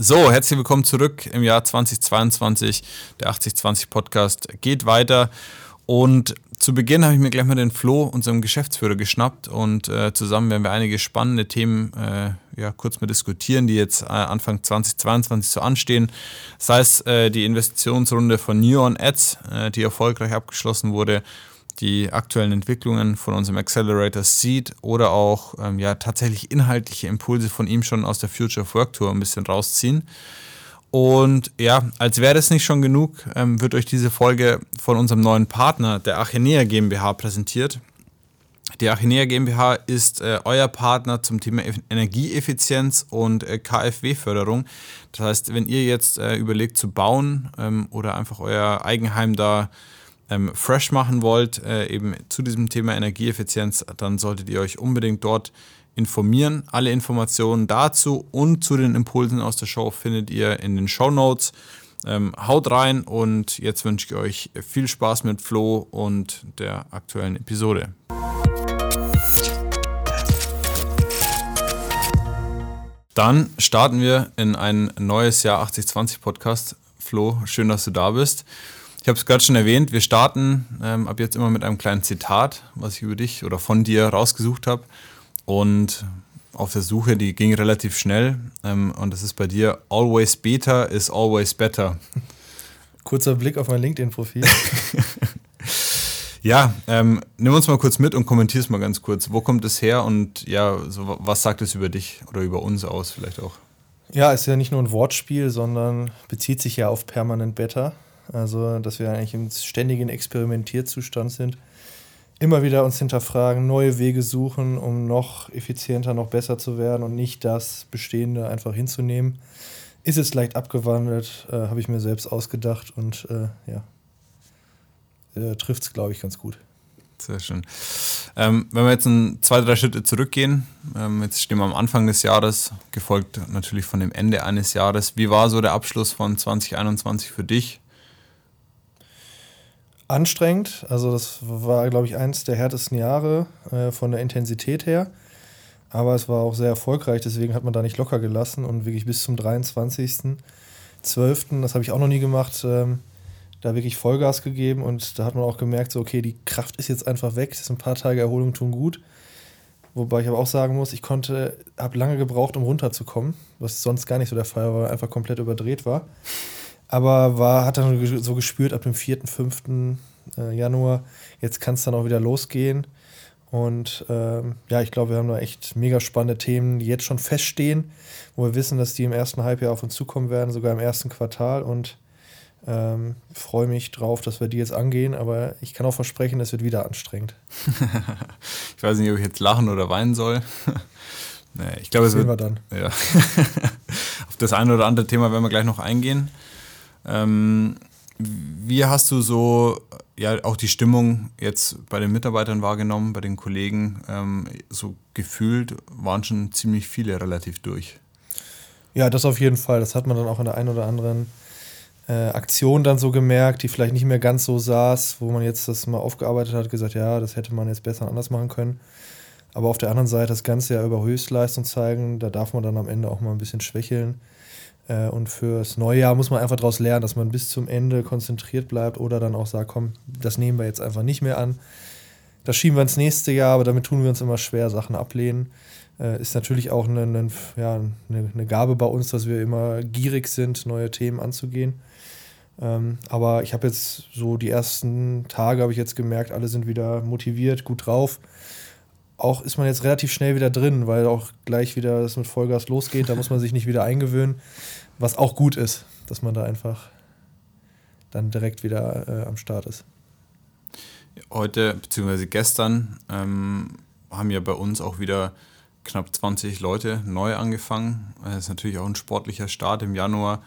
So, herzlich willkommen zurück im Jahr 2022. Der 8020 Podcast geht weiter. Und zu Beginn habe ich mir gleich mal den Flo, unserem Geschäftsführer, geschnappt und äh, zusammen werden wir einige spannende Themen äh, ja, kurz mal diskutieren, die jetzt äh, Anfang 2022 so anstehen. Sei es äh, die Investitionsrunde von Neon Ads, äh, die erfolgreich abgeschlossen wurde, die aktuellen Entwicklungen von unserem Accelerator Seed oder auch ähm, ja, tatsächlich inhaltliche Impulse von ihm schon aus der Future of Work Tour ein bisschen rausziehen. Und ja, als wäre das nicht schon genug, ähm, wird euch diese Folge von unserem neuen Partner, der Achenea GmbH, präsentiert. Die Achenea GmbH ist äh, euer Partner zum Thema Energieeffizienz und äh, KfW-Förderung. Das heißt, wenn ihr jetzt äh, überlegt zu bauen ähm, oder einfach euer Eigenheim da ähm, fresh machen wollt, äh, eben zu diesem Thema Energieeffizienz, dann solltet ihr euch unbedingt dort informieren. Alle Informationen dazu und zu den Impulsen aus der Show findet ihr in den Show Notes. Ähm, haut rein und jetzt wünsche ich euch viel Spaß mit Flo und der aktuellen Episode. Dann starten wir in ein neues Jahr 8020 Podcast. Flo, schön, dass du da bist. Ich habe es gerade schon erwähnt, wir starten ähm, ab jetzt immer mit einem kleinen Zitat, was ich über dich oder von dir rausgesucht habe. Und auf der Suche, die ging relativ schnell. Ähm, und das ist bei dir, always better is always better. Kurzer Blick auf mein LinkedIn-Profil. ja, ähm, nimm uns mal kurz mit und kommentier es mal ganz kurz. Wo kommt es her und ja, so, was sagt es über dich oder über uns aus vielleicht auch? Ja, ist ja nicht nur ein Wortspiel, sondern bezieht sich ja auf permanent better. Also, dass wir eigentlich im ständigen Experimentierzustand sind. Immer wieder uns hinterfragen, neue Wege suchen, um noch effizienter, noch besser zu werden und nicht das Bestehende einfach hinzunehmen. Ist es leicht abgewandelt, äh, habe ich mir selbst ausgedacht und äh, ja, äh, trifft es, glaube ich, ganz gut. Sehr schön. Ähm, wenn wir jetzt ein, zwei, drei Schritte zurückgehen, ähm, jetzt stehen wir am Anfang des Jahres, gefolgt natürlich von dem Ende eines Jahres. Wie war so der Abschluss von 2021 für dich? Anstrengend. Also das war, glaube ich, eins der härtesten Jahre äh, von der Intensität her. Aber es war auch sehr erfolgreich, deswegen hat man da nicht locker gelassen und wirklich bis zum 23.12., das habe ich auch noch nie gemacht, ähm, da wirklich Vollgas gegeben und da hat man auch gemerkt, so okay, die Kraft ist jetzt einfach weg, das sind ein paar Tage Erholung tun gut. Wobei ich aber auch sagen muss, ich konnte, habe lange gebraucht, um runterzukommen, was sonst gar nicht so der Fall war, weil einfach komplett überdreht war. Aber war, hat dann so gespürt ab dem 4., 5. Äh, Januar, jetzt kann es dann auch wieder losgehen. Und ähm, ja, ich glaube, wir haben da echt mega spannende Themen, die jetzt schon feststehen, wo wir wissen, dass die im ersten Halbjahr auf uns zukommen werden, sogar im ersten Quartal. Und ähm, freue mich drauf, dass wir die jetzt angehen, aber ich kann auch versprechen, es wird wieder anstrengend. ich weiß nicht, ob ich jetzt lachen oder weinen soll. nee, ich glaube, es wird. wir dann. Ja. Auf das eine oder andere Thema werden wir gleich noch eingehen. Ähm, wie hast du so ja auch die Stimmung jetzt bei den Mitarbeitern wahrgenommen, bei den Kollegen? Ähm, so gefühlt waren schon ziemlich viele relativ durch. Ja, das auf jeden Fall. Das hat man dann auch in der einen oder anderen äh, Aktion dann so gemerkt, die vielleicht nicht mehr ganz so saß, wo man jetzt das mal aufgearbeitet hat, gesagt, ja, das hätte man jetzt besser anders machen können. Aber auf der anderen Seite das Ganze ja über Höchstleistung zeigen, da darf man dann am Ende auch mal ein bisschen schwächeln. Äh, und fürs neue Jahr muss man einfach daraus lernen, dass man bis zum Ende konzentriert bleibt oder dann auch sagt, komm, das nehmen wir jetzt einfach nicht mehr an. Das schieben wir ins nächste Jahr, aber damit tun wir uns immer schwer, Sachen ablehnen. Äh, ist natürlich auch eine, eine, ja, eine, eine, Gabe bei uns, dass wir immer gierig sind, neue Themen anzugehen. Ähm, aber ich habe jetzt so die ersten Tage, habe ich jetzt gemerkt, alle sind wieder motiviert, gut drauf. Auch ist man jetzt relativ schnell wieder drin, weil auch gleich wieder das mit Vollgas losgeht. Da muss man sich nicht wieder eingewöhnen was auch gut ist, dass man da einfach dann direkt wieder äh, am Start ist. Heute bzw. gestern ähm, haben ja bei uns auch wieder knapp 20 Leute neu angefangen. Das ist natürlich auch ein sportlicher Start im Januar,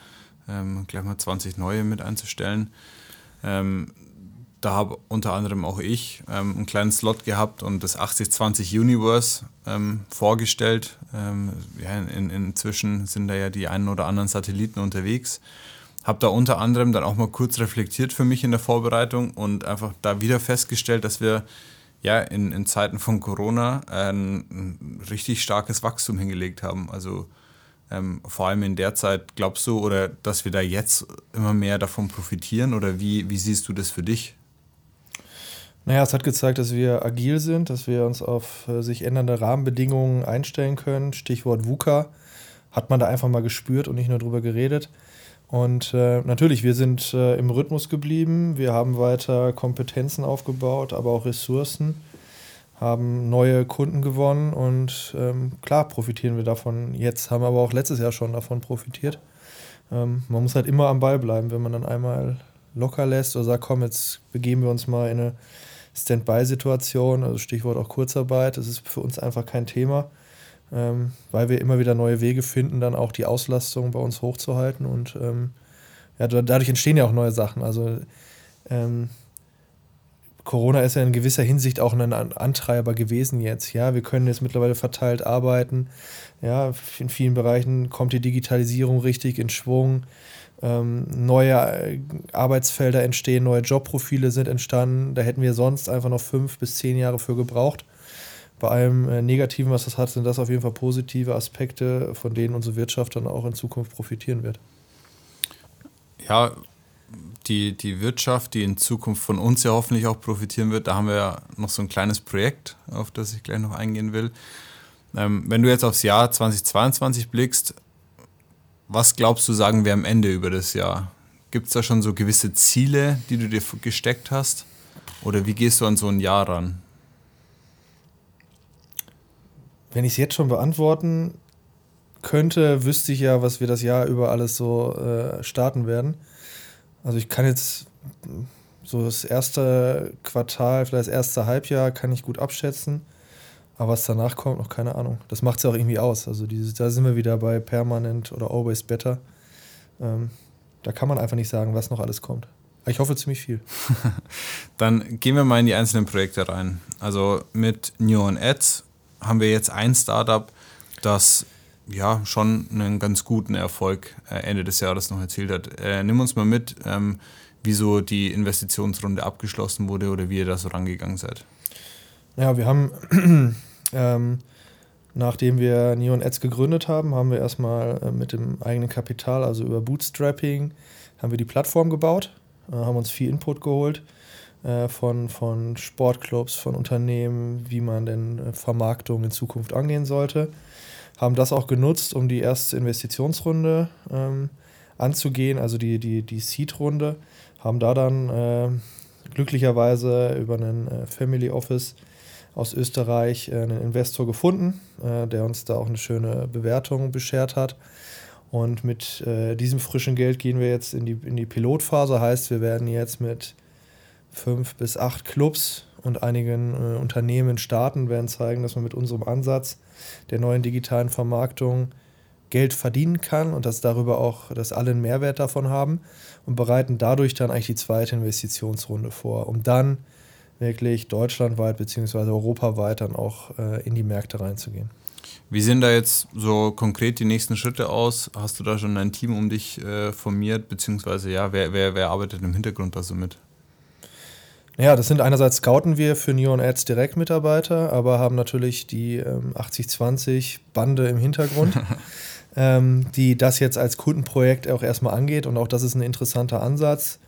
ähm, gleich mal 20 neue mit einzustellen. Ähm, da habe unter anderem auch ich ähm, einen kleinen Slot gehabt und das 8020 Universe ähm, vorgestellt. Ähm, ja, in, inzwischen sind da ja die einen oder anderen Satelliten unterwegs. Habe da unter anderem dann auch mal kurz reflektiert für mich in der Vorbereitung und einfach da wieder festgestellt, dass wir ja in, in Zeiten von Corona ein, ein richtig starkes Wachstum hingelegt haben. Also Ähm, vor allem in der Zeit, glaubst du, oder dass wir da jetzt immer mehr davon profitieren? Oder wie, wie siehst du das für dich? Naja, es hat gezeigt, dass wir agil sind, dass wir uns auf äh, sich ändernde Rahmenbedingungen einstellen können. Stichwort VUCA hat man da einfach mal gespürt und nicht nur drüber geredet. Und äh, natürlich, wir sind äh, im Rhythmus geblieben, wir haben weiter Kompetenzen aufgebaut, aber auch Ressourcen, haben neue Kunden gewonnen und ähm, klar profitieren wir davon jetzt, haben aber auch letztes Jahr schon davon profitiert. Ähm, man muss halt immer am Ball bleiben, wenn man dann einmal locker lässt oder sagt, komm, jetzt begeben wir uns mal in eine Standby-Situation, also Stichwort auch Kurzarbeit, das ist für uns einfach kein Thema ähm, weil wir immer wieder neue Wege finden, dann auch die Auslastung bei uns hochzuhalten. Und ähm, ja, dadurch entstehen ja auch neue Sachen. Also ähm, Corona ist ja in gewisser Hinsicht auch ein Antreiber gewesen jetzt. Ja, wir können jetzt mittlerweile verteilt arbeiten. Ja, in vielen Bereichen kommt die Digitalisierung richtig in Schwung. Ähm, neue äh, Arbeitsfelder entstehen, neue Jobprofile sind entstanden. Da hätten wir sonst einfach noch fünf bis zehn Jahre für gebraucht bei allem äh, Negativen, was das hat, sind das auf jeden Fall positive Aspekte, von denen unsere Wirtschaft dann auch in Zukunft profitieren wird. Ja, die, die Wirtschaft, die in Zukunft von uns ja hoffentlich auch profitieren wird, da haben wir ja noch so ein kleines Projekt, auf das ich gleich noch eingehen will. Ähm, wenn du jetzt aufs Jahr 2022 blickst, was glaubst du, sagen wir am Ende über das Jahr? Gibt es da schon so gewisse Ziele, die du dir gesteckt hast? Oder wie gehst du an so ein Jahr ran? Wenn ich es jetzt schon beantworten könnte, wüsste ich ja, was wir das Jahr über alles so äh, starten werden. Also ich kann jetzt so das erste Quartal, vielleicht das erste Halbjahr kann ich gut abschätzen. Aber was danach kommt, noch keine Ahnung. Das macht es ja auch irgendwie aus. Also dieses, da sind wir wieder bei Permanent oder Always Better. Ähm, da kann man einfach nicht sagen, was noch alles kommt. Ich hoffe ziemlich viel. Dann gehen wir mal in die einzelnen Projekte rein. Also mit New On Ads haben wir jetzt ein Startup, das ja schon einen ganz guten Erfolg äh, Ende des Jahres noch erzielt hat. Äh, nimm uns mal mit, ähm, wieso die Investitionsrunde abgeschlossen wurde oder wie ihr da so rangegangen seid. Ja, wir haben, ähm, nachdem wir Neon Ads gegründet haben, haben wir erstmal äh, mit dem eigenen Kapital, also über Bootstrapping, haben wir die Plattform gebaut, äh, haben uns viel Input geholt äh, von, von Sportclubs, von Unternehmen, wie man denn äh, Vermarktung in Zukunft angehen sollte. Haben das auch genutzt, um die erste Investitionsrunde ähm, anzugehen, also die, die, die Seed-Runde. Haben da dann äh, glücklicherweise über einen äh, Family Office aus Österreich äh, einen Investor gefunden, äh, der uns da auch eine schöne Bewertung beschert hat. Und mit äh, diesem frischen Geld gehen wir jetzt in die, in die Pilotphase. Heißt, wir werden jetzt mit fünf bis acht Clubs und einigen Unternehmen starten, werden zeigen, dass man mit unserem Ansatz der neuen digitalen Vermarktung Geld verdienen kann und dass darüber auch, dass alle einen Mehrwert davon haben und bereiten dadurch dann eigentlich die zweite Investitionsrunde vor, um dann wirklich deutschlandweit bzw. europaweit dann auch äh, in die Märkte reinzugehen. Wie sehen da jetzt so konkret die nächsten Schritte aus? Hast du da schon ein Team um dich äh, formiert, beziehungsweise ja, wer, wer, wer arbeitet im Hintergrund da so mit? Ja, das sind einerseits scouten wir für Neon Ads direkt Mitarbeiter, aber haben natürlich die ähm, 80-20 Bande im Hintergrund, ähm, die das jetzt als Kundenprojekt auch erstmal angeht. Und auch das ist ein interessanter Ansatz,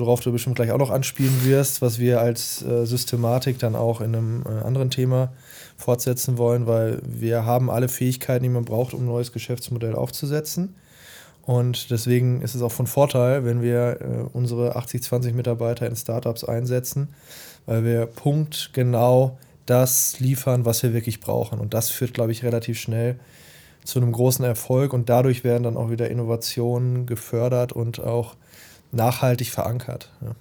worauf du bestimmt gleich auch noch anspielen wirst, was wir als äh, Systematik dann auch in einem äh, anderen Thema fortsetzen wollen, weil wir haben alle Fähigkeiten, die man braucht, um ein neues Geschäftsmodell aufzusetzen. Und deswegen ist es auch von Vorteil, wenn wir äh, unsere 80-20 Mitarbeiter in Startups einsetzen, weil wir punktgenau das liefern, was wir wirklich brauchen. Und das führt, glaube ich, relativ schnell zu einem großen Erfolg und dadurch werden dann auch wieder Innovationen gefördert und auch nachhaltig verankert. Ja.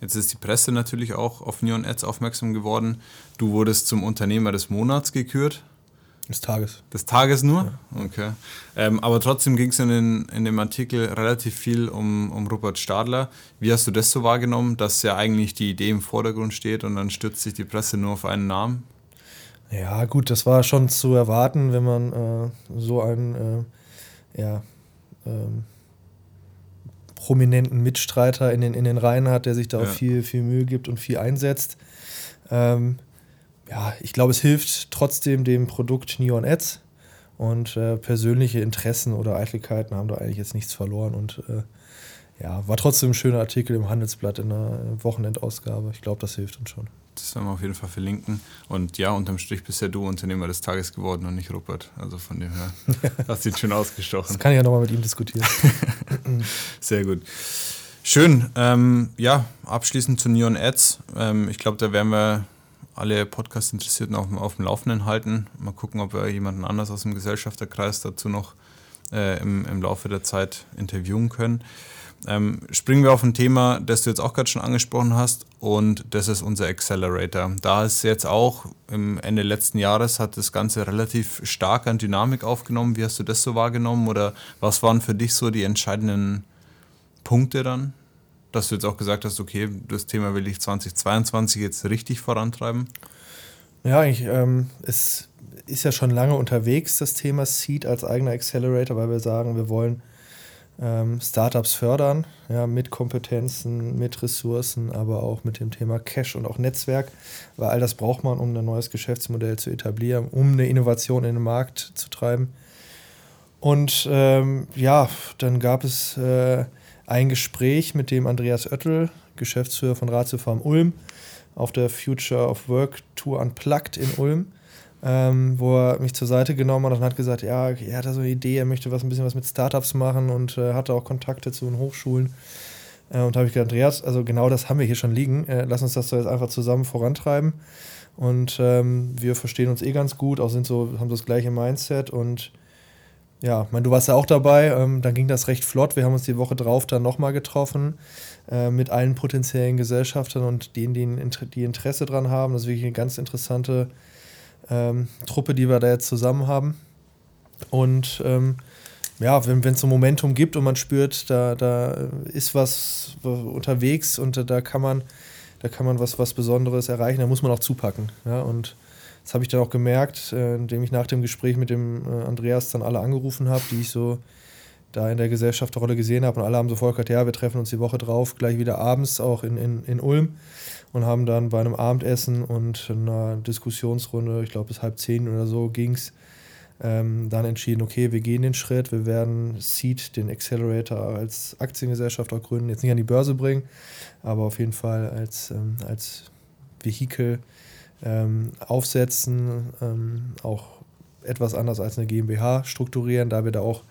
Jetzt ist die Presse natürlich auch auf Neon Ads aufmerksam geworden. Du wurdest zum Unternehmer des Monats gekürt. Des Tages. Des Tages nur? Ja. Okay. Ähm, aber trotzdem ging es in, in dem Artikel relativ viel um, um Rupert Stadler. Wie hast du das so wahrgenommen, dass ja eigentlich die Idee im Vordergrund steht und dann stürzt sich die Presse nur auf einen Namen? Ja, gut, das war schon zu erwarten, wenn man äh, so einen äh, ja, ähm, prominenten Mitstreiter in den, in den Reihen hat, der sich da ja. auch viel, viel Mühe gibt und viel einsetzt. Ähm, ja, ich glaube, es hilft trotzdem dem Produkt Neon Ads Und äh, persönliche Interessen oder Eitelkeiten haben da eigentlich jetzt nichts verloren. Und äh, ja, war trotzdem ein schöner Artikel im Handelsblatt in der Wochenendausgabe. Ich glaube, das hilft uns schon. Das werden wir auf jeden Fall verlinken. Und ja, unterm Strich bist ja du Unternehmer des Tages geworden und nicht Rupert. Also von dem her hast du ihn schön ausgestochen. Das kann ich ja nochmal mit ihm diskutieren. Sehr gut. Schön. Ähm, ja, abschließend zu Neon Ads. Ähm, ich glaube, da werden wir alle Podcast-Interessierten auf, auf, dem Laufenden halten. Mal gucken, ob wir jemanden anders aus dem Gesellschafterkreis dazu noch äh, im, im Laufe der Zeit interviewen können. Ähm, springen wir auf ein Thema, das du jetzt auch gerade schon angesprochen hast, und das ist unser Accelerator. Da ist jetzt auch im Ende letzten Jahres hat das Ganze relativ stark an Dynamik aufgenommen. Wie hast du das so wahrgenommen oder was waren für dich so die entscheidenden Punkte dann? Dass du jetzt auch gesagt hast, okay, das Thema will ich 2022 jetzt richtig vorantreiben? Ja, ich, ähm, es ist ja schon lange unterwegs, das Thema Seed als eigener Accelerator, weil wir sagen, wir wollen ähm, Startups fördern, ja, mit Kompetenzen, mit Ressourcen, aber auch mit dem Thema Cash und auch Netzwerk, weil all das braucht man, um ein neues Geschäftsmodell zu etablieren, um eine Innovation in den Markt zu treiben. Und ähm, ja, dann gab es äh, ein Gespräch mit dem Andreas Oettel, Geschäftsführer von Ratio Farm Ulm, auf der Future of Work Tour Unplugged in Ulm ähm, wo er mich zur Seite genommen hat und hat gesagt, ja, er hat da so eine Idee, er möchte was ein bisschen was mit Startups machen und äh, hatte auch Kontakte zu den Hochschulen. Äh, und da habe ich gesagt, Andreas, also genau das haben wir hier schon liegen. Äh, lass uns das doch jetzt einfach zusammen vorantreiben. Und ähm, wir verstehen uns eh ganz gut, auch sind so, haben das gleiche Mindset und ja, mein, du warst ja auch dabei, ähm, dann ging das recht flott. Wir haben uns die Woche drauf dann nochmal getroffen äh, mit allen potenziellen Gesellschaftern und denen, die, die Interesse dran haben. Das ist wirklich eine ganz interessante ähm, Truppe, die wir da jetzt zusammen haben. Und ähm, ja, wenn es so ein Momentum gibt und man spürt, da, da ist was unterwegs und da kann man, da kann man was, was Besonderes erreichen, da muss man auch zupacken. Ja? Und das habe ich dann auch gemerkt, äh, indem ich nach dem Gespräch mit dem äh, Andreas dann alle angerufen habe, die ich so da in der Gesellschafterrolle gesehen habe. Und alle haben sofort gesagt, ja, wir treffen uns die Woche drauf, gleich wieder abends, auch in, in, in Ulm und haben dann bei einem Abendessen und einer Diskussionsrunde, ich glaube bis halb zehn oder so ging es, ähm, dann entschieden, okay, wir gehen den Schritt, wir werden Seed, den Accelerator, als Aktiengesellschaft auch gründen, jetzt nicht an die Börse bringen, aber auf jeden Fall als, ähm, als Vehikel ähm, aufsetzen, ähm, auch etwas anders als eine GmbH strukturieren, da wir da auch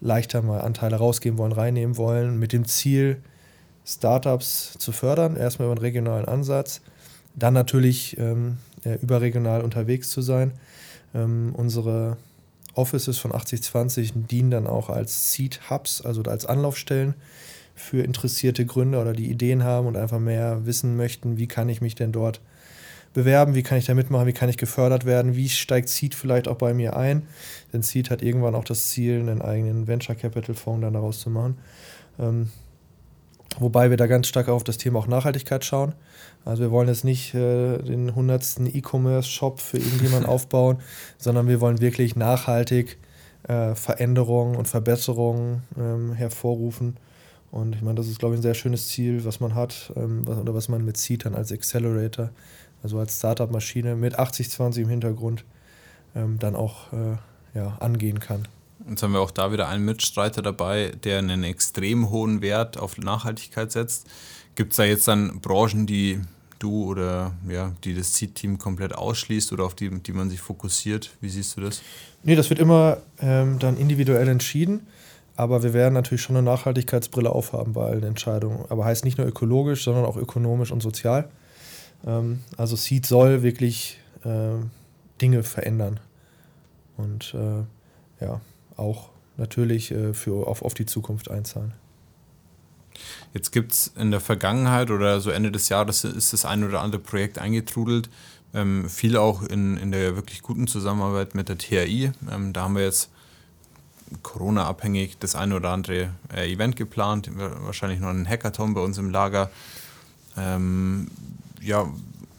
leichter mal Anteile rausgeben wollen, reinnehmen wollen, mit dem Ziel, Startups zu fördern, erstmal über einen regionalen Ansatz, dann natürlich ähm, überregional unterwegs zu sein. Ähm, unsere Offices von 8020 dienen dann auch als Seed Hubs, also als Anlaufstellen für interessierte Gründer oder die Ideen haben und einfach mehr wissen möchten, wie kann ich mich denn dort bewerben, wie kann ich da mitmachen, wie kann ich gefördert werden, wie steigt Seed vielleicht auch bei mir ein. Denn Seed hat irgendwann auch das Ziel, einen eigenen Venture Capital Fonds dann daraus zu machen. Ähm, Wobei wir da ganz stark auf das Thema auch Nachhaltigkeit schauen. Also wir wollen jetzt nicht äh, den hundertsten E-Commerce-Shop für irgendjemanden aufbauen, sondern wir wollen wirklich nachhaltig äh, Veränderungen und Verbesserungen ähm, hervorrufen. Und ich meine, das ist, glaube ich, ein sehr schönes Ziel, was man hat ähm, was, oder was man mit sieht dann als Accelerator, also als Startup-Maschine mit 80-20 im Hintergrund ähm, dann auch äh, ja, angehen kann. Jetzt haben wir auch da wieder einen Mitstreiter dabei, der einen extrem hohen Wert auf Nachhaltigkeit setzt. Gibt es da jetzt dann Branchen, die du oder ja, die das Seed-Team komplett ausschließt oder auf die, die man sich fokussiert? Wie siehst du das? Nee, das wird immer ähm, dann individuell entschieden. Aber wir werden natürlich schon eine Nachhaltigkeitsbrille aufhaben bei allen Entscheidungen. Aber heißt nicht nur ökologisch, sondern auch ökonomisch und sozial. Ähm, also Seed soll wirklich äh, Dinge verändern. Und äh, ja, auch natürlich äh, für, auf, auf die Zukunft einzahlen. Jetzt gibt es in der Vergangenheit oder so Ende des Jahres ist das ein oder andere Projekt eingetrudelt. Ähm, viel auch in, in der wirklich guten Zusammenarbeit mit der THI. Ähm, da haben wir jetzt Corona-abhängig das ein oder andere äh, Event geplant, wahrscheinlich noch einen Hackathon bei uns im Lager. Ähm, ja,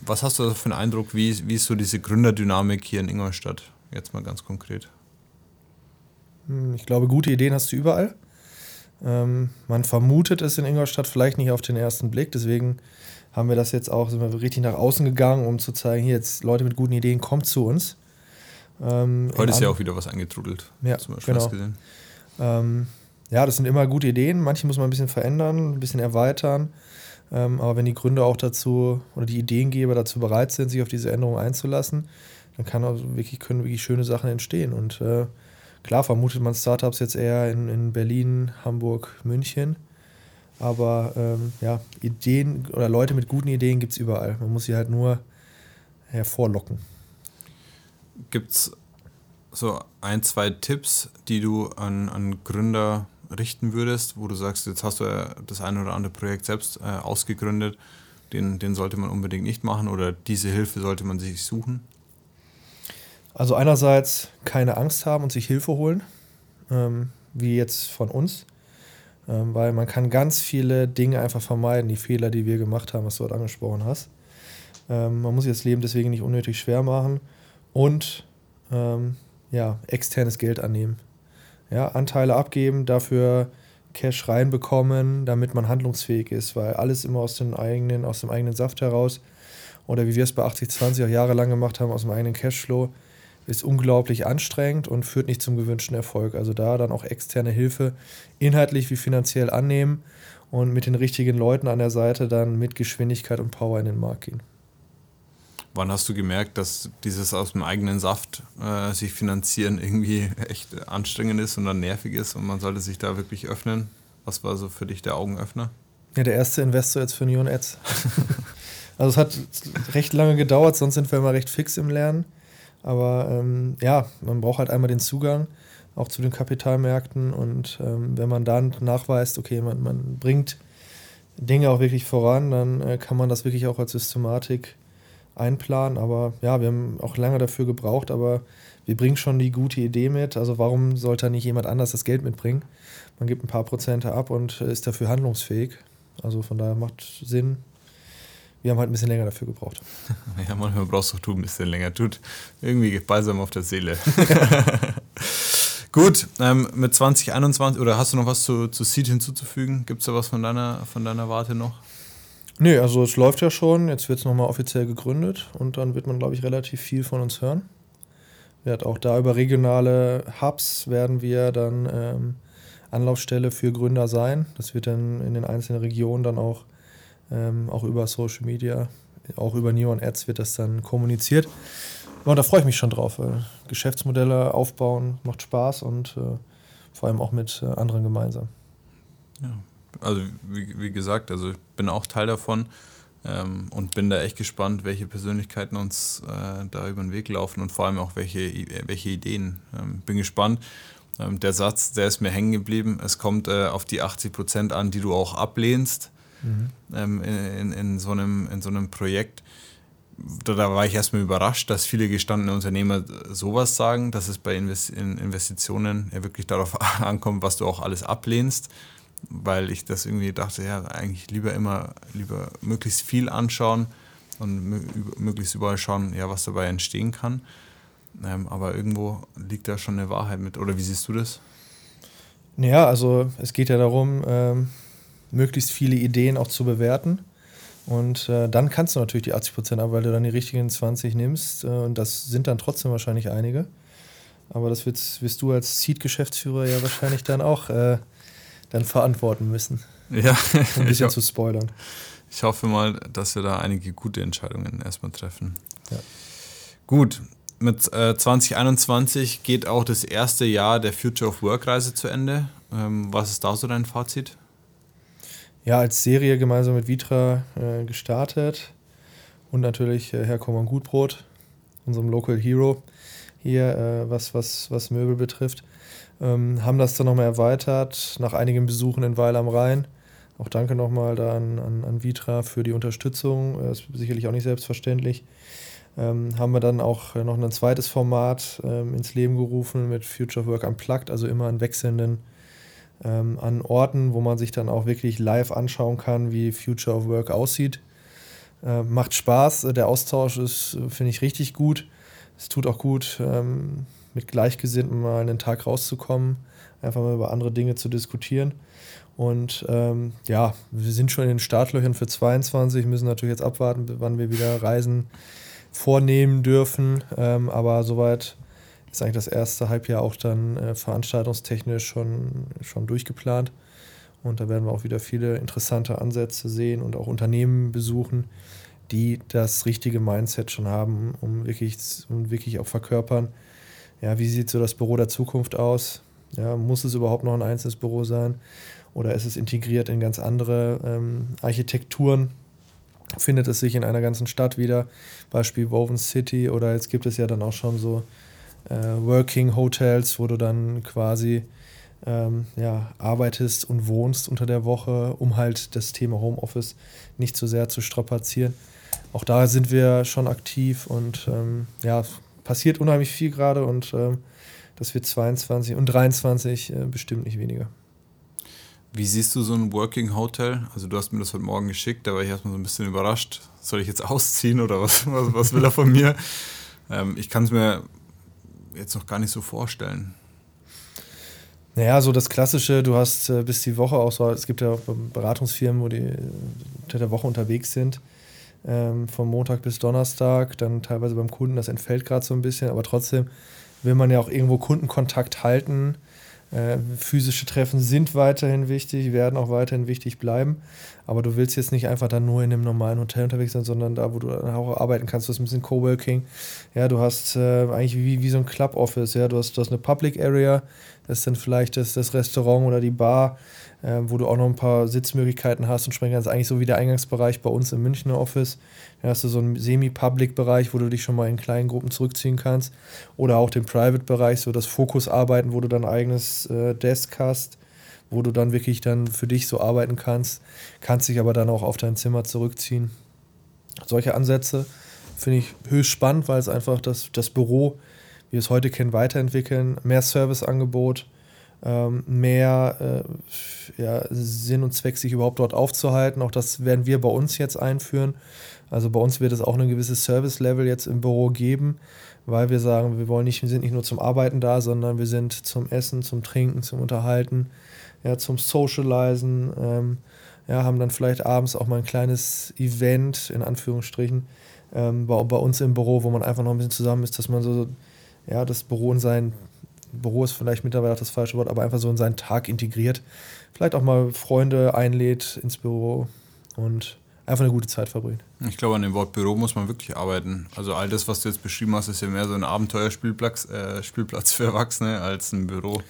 was hast du für einen Eindruck, wie, wie ist so diese Gründerdynamik hier in Ingolstadt? Jetzt mal ganz konkret. Hm, ich glaube, gute Ideen hast du überall. Ähm, man vermutet es in Ingolstadt vielleicht nicht auf den ersten Blick, deswegen haben wir das jetzt auch, sind wir richtig nach außen gegangen, um zu zeigen, hier jetzt Leute mit guten Ideen, kommt zu uns. Ähm, Heute ist ja auch wieder was eingetrudelt. Ja, zum Beispiel genau. gesehen. Ähm, ja, das sind immer gute Ideen. Manche muss man ein bisschen verändern, ein bisschen erweitern. Ähm, aber wenn die Gründer auch dazu oder die Ideengeber dazu bereit sind, sich auf diese Änderungen einzulassen, dann kann auch wirklich, können wirklich schöne Sachen entstehen. Und äh, klar vermutet man Startups jetzt eher in, in Berlin, Hamburg, München. Aber ähm, ja, Ideen oder Leute mit guten Ideen gibt es überall. Man muss sie halt nur hervorlocken. Gibt es so ein, zwei Tipps, die du an, an Gründer richten würdest, wo du sagst, jetzt hast du ja das eine oder andere Projekt selbst äh, ausgegründet, den, den sollte man unbedingt nicht machen oder diese Hilfe sollte man sich suchen? Also einerseits keine Angst haben und sich Hilfe holen, ähm, wie jetzt von uns, ähm, weil man kann ganz viele Dinge einfach vermeiden, die Fehler, die wir gemacht haben, was du dort angesprochen hast. Ähm, man muss sich das Leben deswegen nicht unnötig schwer machen und ähm, ja, externes Geld annehmen. Ja, Anteile abgeben, dafür Cash reinbekommen, damit man handlungsfähig ist, weil alles immer aus, den eigenen, aus dem eigenen Saft heraus oder wie wir es bei 80-20 auch jahrelang gemacht haben, aus dem eigenen Cashflow, ist unglaublich anstrengend und führt nicht zum gewünschten Erfolg. Also da dann auch externe Hilfe inhaltlich wie finanziell annehmen und mit den richtigen Leuten an der Seite dann mit Geschwindigkeit und Power in den Markt gehen. Wann hast du gemerkt, dass dieses aus dem eigenen Saft äh, sich finanzieren irgendwie echt anstrengend ist und dann nervig ist und man sollte sich da wirklich öffnen? Was war so für dich der Augenöffner? Ja, der erste Investor jetzt für Neon Ads. also es hat recht lange gedauert, sonst sind wir immer recht fix im Lernen. Aber ähm, ja, man braucht halt einmal den Zugang auch zu den Kapitalmärkten und ähm, wenn man dann nachweist, okay, man, man bringt Dinge auch wirklich voran, dann äh, kann man das wirklich auch als Systematik einplanen. Aber ja, wir haben auch lange dafür gebraucht, aber wir bringen schon die gute Idee mit. Also warum sollte nicht jemand anders das Geld mitbringen? Man gibt ein paar Prozente ab und ist dafür handlungsfähig. Also von daher macht Sinn. Wir haben halt ein bisschen länger dafür gebraucht. Ja, manchmal brauchst auch du ein bisschen länger. Tut irgendwie balsam auf der Seele. Gut, ähm, mit 2021, oder hast du noch was zu, zu Seed hinzuzufügen? Gibt es da was von deiner, von deiner Warte noch? Nee, also es läuft ja schon. Jetzt wird es nochmal offiziell gegründet und dann wird man, glaube ich, relativ viel von uns hören. Wird auch da über regionale Hubs werden wir dann ähm, Anlaufstelle für Gründer sein. Das wird dann in den einzelnen Regionen dann auch, ähm, auch über Social Media, auch über Neon Ads wird das dann kommuniziert. Und da freue ich mich schon drauf. Weil Geschäftsmodelle aufbauen macht Spaß und äh, vor allem auch mit äh, anderen gemeinsam. Ja, also wie, wie gesagt, also ich bin auch Teil davon ähm, und bin da echt gespannt, welche Persönlichkeiten uns äh, da über den Weg laufen und vor allem auch welche, welche Ideen. Ähm, bin gespannt. Ähm, der Satz, der ist mir hängen geblieben. Es kommt äh, auf die 80 Prozent an, die du auch ablehnst mhm. in, in, in, so einem, in so einem Projekt. Da, da, war ich erstmal überrascht, dass viele gestandene Unternehmer sowas sagen, dass es bei Investitionen ja wirklich darauf ankommt, was du auch alles ablehnst weil ich das irgendwie dachte, ja, eigentlich lieber immer, lieber möglichst viel anschauen und möglichst überall schauen, ja, was dabei entstehen kann. Ähm, aber irgendwo liegt da schon eine Wahrheit mit. Oder wie siehst du das? Ja, also es geht ja darum, ähm, möglichst viele Ideen auch zu bewerten. Und äh, dann kannst du natürlich die 80 Prozent ab, weil du dann die richtigen 20 nimmst. Äh, und das sind dann trotzdem wahrscheinlich einige. Aber das wirst, wirst du als Seed-Geschäftsführer ja wahrscheinlich dann auch äh, dann verantworten müssen. Ja. Um ein bisschen zu spoilern. Ich hoffe mal, dass wir da einige gute Entscheidungen erstmal treffen. Ja. Gut, mit äh, 2021 geht auch das erste Jahr der Future of Work Reise zu Ende. Ähm, was ist da so dein Fazit? Ja, als Serie gemeinsam mit Vitra äh, gestartet und natürlich äh, Herr Kommand Gutbrot, unserem Local Hero hier, äh, was, was, was Möbel betrifft. Ähm, haben das dann nochmal erweitert nach einigen Besuchen in Weil am Rhein. Auch danke nochmal da an, an, an Vitra für die Unterstützung. Das ist sicherlich auch nicht selbstverständlich. Ähm, haben wir dann auch noch ein zweites Format ähm, ins Leben gerufen mit Future Work Unplugged, also immer an wechselnden ähm, an Orten, wo man sich dann auch wirklich live anschauen kann, wie Future of Work aussieht. Äh, macht Spaß, der Austausch ist, finde ich, richtig gut. Es tut auch gut, ähm, mit Gleichgesinnten mal einen Tag rauszukommen, einfach mal über andere Dinge zu diskutieren. Und ähm, ja, wir sind schon in den Startlöchern für 22, müssen natürlich jetzt abwarten, wann wir wieder Reisen vornehmen dürfen. Ähm, aber soweit ist eigentlich das erste Halbjahr auch dann äh, veranstaltungstechnisch schon, schon durchgeplant. Und da werden wir auch wieder viele interessante Ansätze sehen und auch Unternehmen besuchen, die das richtige Mindset schon haben, um wirklich, um wirklich auch verkörpern, ja, wie sieht so das Büro der Zukunft aus? Ja, muss es überhaupt noch ein einzelnes Büro sein? Oder ist es integriert in ganz andere ähm, Architekturen? Findet es sich in einer ganzen Stadt wieder? Beispiel Woven City oder jetzt gibt es ja dann auch schon so äh, Working Hotels, wo du dann quasi ähm, ja, arbeitest und wohnst unter der Woche, um halt das Thema Homeoffice nicht zu sehr zu strapazieren. Auch da sind wir schon aktiv und ähm, ja, passiert unheimlich viel gerade und ähm, das wird 22 und 23 äh, bestimmt nicht weniger. Wie siehst du so ein Working Hotel? Also du hast mir das heute Morgen geschickt, da war ich erstmal so ein bisschen überrascht. Soll ich jetzt ausziehen oder was, was, was will er von mir? Ähm, ich kann es mir jetzt noch gar nicht so vorstellen. Naja, so das Klassische, du hast äh, bis die Woche auch so, es gibt ja auch Beratungsfirmen, wo die unter der Woche unterwegs sind, ähm, vom Montag bis Donnerstag, dann teilweise beim Kunden, das entfällt gerade so ein bisschen, aber trotzdem will man ja auch irgendwo Kundenkontakt halten. Äh, physische Treffen sind weiterhin wichtig, werden auch weiterhin wichtig bleiben. Aber du willst jetzt nicht einfach dann nur in einem normalen Hotel unterwegs sein, sondern da, wo du auch arbeiten kannst. Du hast ein bisschen Coworking. Ja, du hast äh, eigentlich wie, wie so ein Club-Office. Ja, du hast, du hast eine Public Area, das ist dann vielleicht das, das Restaurant oder die Bar, äh, wo du auch noch ein paar Sitzmöglichkeiten hast und sprechen kannst. Eigentlich so wie der Eingangsbereich bei uns im Münchner Office. Da hast du so einen Semi-Public-Bereich, wo du dich schon mal in kleinen Gruppen zurückziehen kannst. Oder auch den Private-Bereich, so das Fokusarbeiten, wo du dein eigenes äh, Desk hast, wo du dann wirklich dann für dich so arbeiten kannst, kannst dich aber dann auch auf dein Zimmer zurückziehen. Solche Ansätze finde ich höchst spannend, weil es einfach das, das Büro, wie wir es heute kennen, weiterentwickeln, mehr Serviceangebot, ähm, mehr äh, ja, Sinn und Zweck, sich überhaupt dort aufzuhalten. Auch das werden wir bei uns jetzt einführen. Also bei uns wird es auch ein gewisses Service-Level jetzt im Büro geben, weil wir sagen, wir wollen nicht, wir sind nicht nur zum Arbeiten da, sondern wir sind zum Essen, zum Trinken, zum Unterhalten, ja, zum Socializen. Ähm, ja, haben dann vielleicht abends auch mal ein kleines Event, in Anführungsstrichen, ähm, bei, bei uns im Büro, wo man einfach noch ein bisschen zusammen ist, dass man so, ja, das Büro in sein Büro ist vielleicht mittlerweile auch das falsche Wort, aber einfach so in seinen Tag integriert. Vielleicht auch mal Freunde einlädt ins Büro und einfach eine gute Zeit verbringen. Ich glaube, an dem Wort Büro muss man wirklich arbeiten. Also all das, was du jetzt beschrieben hast, ist ja mehr so ein Abenteuerspielplatz äh, Spielplatz für Erwachsene als ein Büro.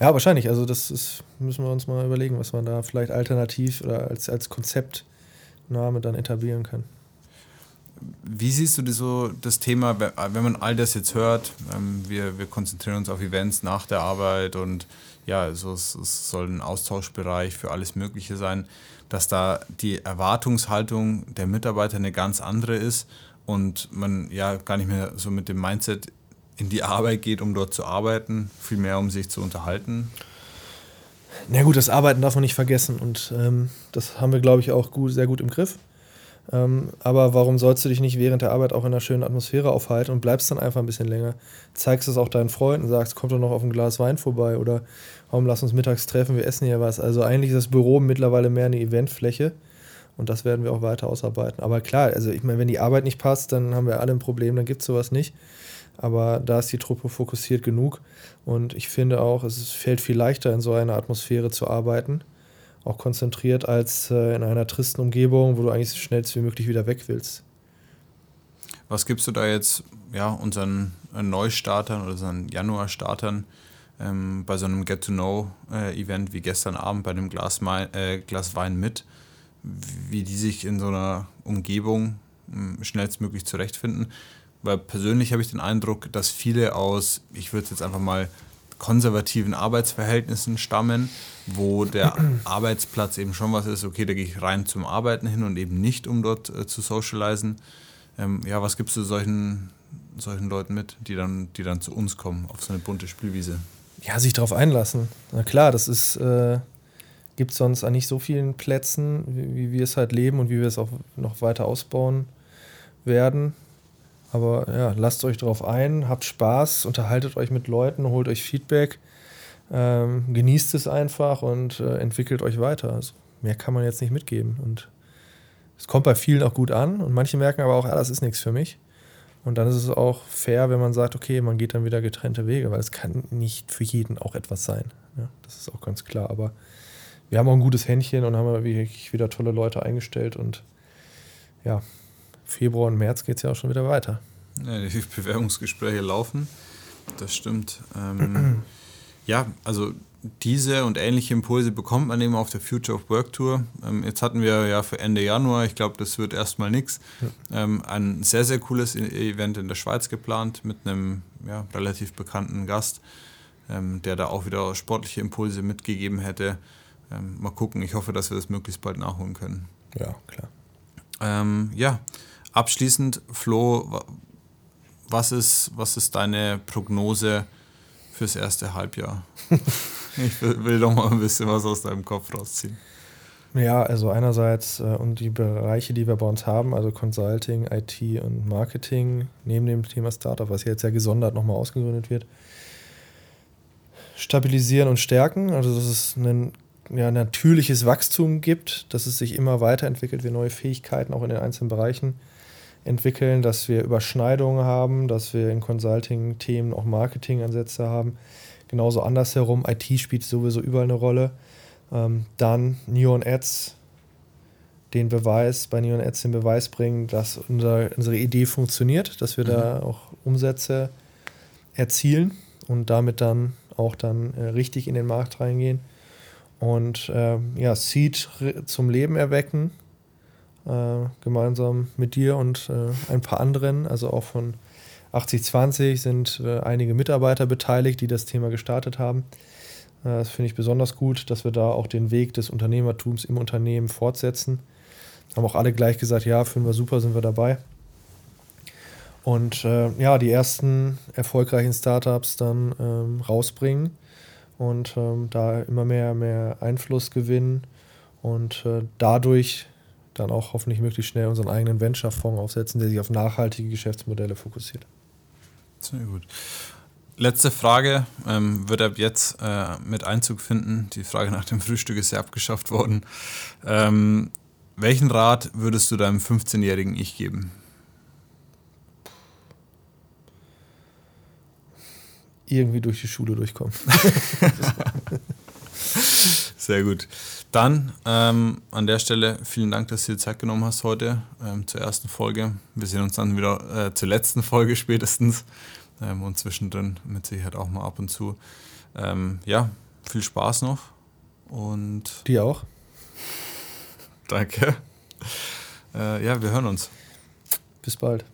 Ja, wahrscheinlich. Also das ist, müssen wir uns mal überlegen, was man da vielleicht alternativ oder als, als Konzeptname dann etablieren kann. Wie siehst du so das Thema, wenn man all das jetzt hört? Ähm, wir, wir konzentrieren uns auf Events nach der Arbeit und ja, also es, es soll ein Austauschbereich für alles Mögliche sein dass da die Erwartungshaltung der Mitarbeiter eine ganz andere ist und man ja gar nicht mehr so mit dem Mindset in die Arbeit geht, um dort zu arbeiten, vielmehr um sich zu unterhalten. Na gut, das Arbeiten darf man nicht vergessen und ähm, das haben wir, glaube ich, auch gut, sehr gut im Griff. Ähm, aber warum sollst du dich nicht während der Arbeit auch in einer schönen Atmosphäre aufhalten und bleibst dann einfach ein bisschen länger? Zeigst es auch deinen Freunden, sagst, kommt doch noch auf ein Glas Wein vorbei oder warum lass uns mittags treffen, wir essen hier was. Also eigentlich ist das Büro mittlerweile mehr eine Eventfläche und das werden wir auch weiter ausarbeiten. Aber klar, also ich meine, wenn die Arbeit nicht passt, dann haben wir alle ein Problem, dann gibt es sowas nicht. Aber da ist die Truppe fokussiert genug und ich finde auch, es fällt viel leichter, in so einer Atmosphäre zu arbeiten auch konzentriert als äh, in einer tristen Umgebung, wo du eigentlich so schnell wie möglich wieder weg willst. Was gibst du da jetzt ja, unseren äh, Neustartern oder unseren Januarstartern ähm, bei so einem Get-to-Know-Event wie gestern Abend bei dem Glas, äh, Glas Wein mit, wie die sich in so einer Umgebung äh, schnellstmöglich zurechtfinden? Weil persönlich habe ich den Eindruck, dass viele aus, ich würde es jetzt einfach mal konservativen Arbeitsverhältnissen stammen, wo der Arbeitsplatz eben schon was ist, okay, da gehe ich rein zum Arbeiten hin und eben nicht, um dort äh, zu socialisen. Ähm, ja, was gibst du solchen, solchen Leuten mit, die dann, die dann zu uns kommen auf so eine bunte Spielwiese? Ja, sich darauf einlassen. Na klar, das ist, äh, gibt es sonst an nicht so vielen Plätzen, wie, wie wir es halt leben und wie wir es auch noch weiter ausbauen werden. Aber ja, lasst euch darauf ein, habt Spaß, unterhaltet euch mit Leuten, holt euch Feedback, ähm, genießt es einfach und äh, entwickelt euch weiter. Also mehr kann man jetzt nicht mitgeben. Und es kommt bei vielen auch gut an und manche merken aber auch, ja, das ist nichts für mich. Und dann ist es auch fair, wenn man sagt, okay, man geht dann wieder getrennte Wege, weil es kann nicht für jeden auch etwas sein. Ja, das ist auch ganz klar. Aber wir haben auch ein gutes Händchen und haben wirklich wieder tolle Leute eingestellt. Und ja, Februar und März geht es ja auch schon wieder weiter. Ja, die Bewerbungsgespräche laufen. Das stimmt. Ähm, ja, also diese und ähnliche Impulse bekommt man eben auf der Future of Work Tour. Ähm, jetzt hatten wir ja für Ende Januar, ich glaube, das wird erstmal nichts, ähm, ein sehr, sehr cooles e- Event in der Schweiz geplant mit einem ja, relativ bekannten Gast, ähm, der da auch wieder sportliche Impulse mitgegeben hätte. Ähm, mal gucken, ich hoffe, dass wir das möglichst bald nachholen können. Ja, klar. Ähm, ja, abschließend, Flo, was ist, was ist deine Prognose fürs erste Halbjahr? ich will, doch mal ein bisschen was aus deinem Kopf rausziehen. Ja, also einerseits äh, und die Bereiche, die wir bei uns haben, also Consulting, IT und Marketing, neben dem Thema Startup, was jetzt ja gesondert nochmal ausgegründet wird, stabilisieren und stärken. Also dass es ein ja, natürliches Wachstum gibt, dass es sich immer weiterentwickelt, wir neue Fähigkeiten auch in den einzelnen Bereichen entwickeln, dass wir Überschneidungen haben, dass wir in Consulting-Themen auch Marketing-Ansätze haben. Genauso andersherum, IT spielt sowieso überall eine Rolle. Ähm, dann Neon Ads, den Beweis, bei Neon Ads den Beweis bringen, dass unser, unsere Idee funktioniert, dass wir mhm. da auch Umsätze erzielen und damit dann auch dann äh, richtig in den Markt reingehen. Und äh, ja, Seed zum Leben erwecken, äh, gemeinsam mit dir und äh, ein paar anderen, also auch von 8020 sind äh, einige Mitarbeiter beteiligt, die das Thema gestartet haben. Äh, das finde ich besonders gut, dass wir da auch den Weg des Unternehmertums im Unternehmen fortsetzen. Haben auch alle gleich gesagt, ja, finden wir super, sind wir dabei. Und äh, ja, die ersten erfolgreichen Startups dann ähm, rausbringen und ähm, da immer mehr, mehr Einfluss gewinnen und äh, dadurch dann auch hoffentlich möglichst schnell unseren eigenen Venture-Fonds aufsetzen, der sich auf nachhaltige Geschäftsmodelle fokussiert. Sehr gut. Letzte Frage ähm, wird ab jetzt äh, mit Einzug finden. Die Frage nach dem Frühstück ist ja abgeschafft worden. Ähm, welchen Rat würdest du deinem 15-jährigen Ich geben? Irgendwie durch die Schule durchkommen. Sehr gut. Dann ähm, an der Stelle vielen Dank, dass du dir Zeit genommen hast heute ähm, zur ersten Folge. Wir sehen uns dann wieder äh, zur letzten Folge spätestens ähm, und zwischendrin mit Sicherheit auch mal ab und zu. Ähm, ja, viel Spaß noch und. Dir auch. Danke. Äh, ja, wir hören uns. Bis bald.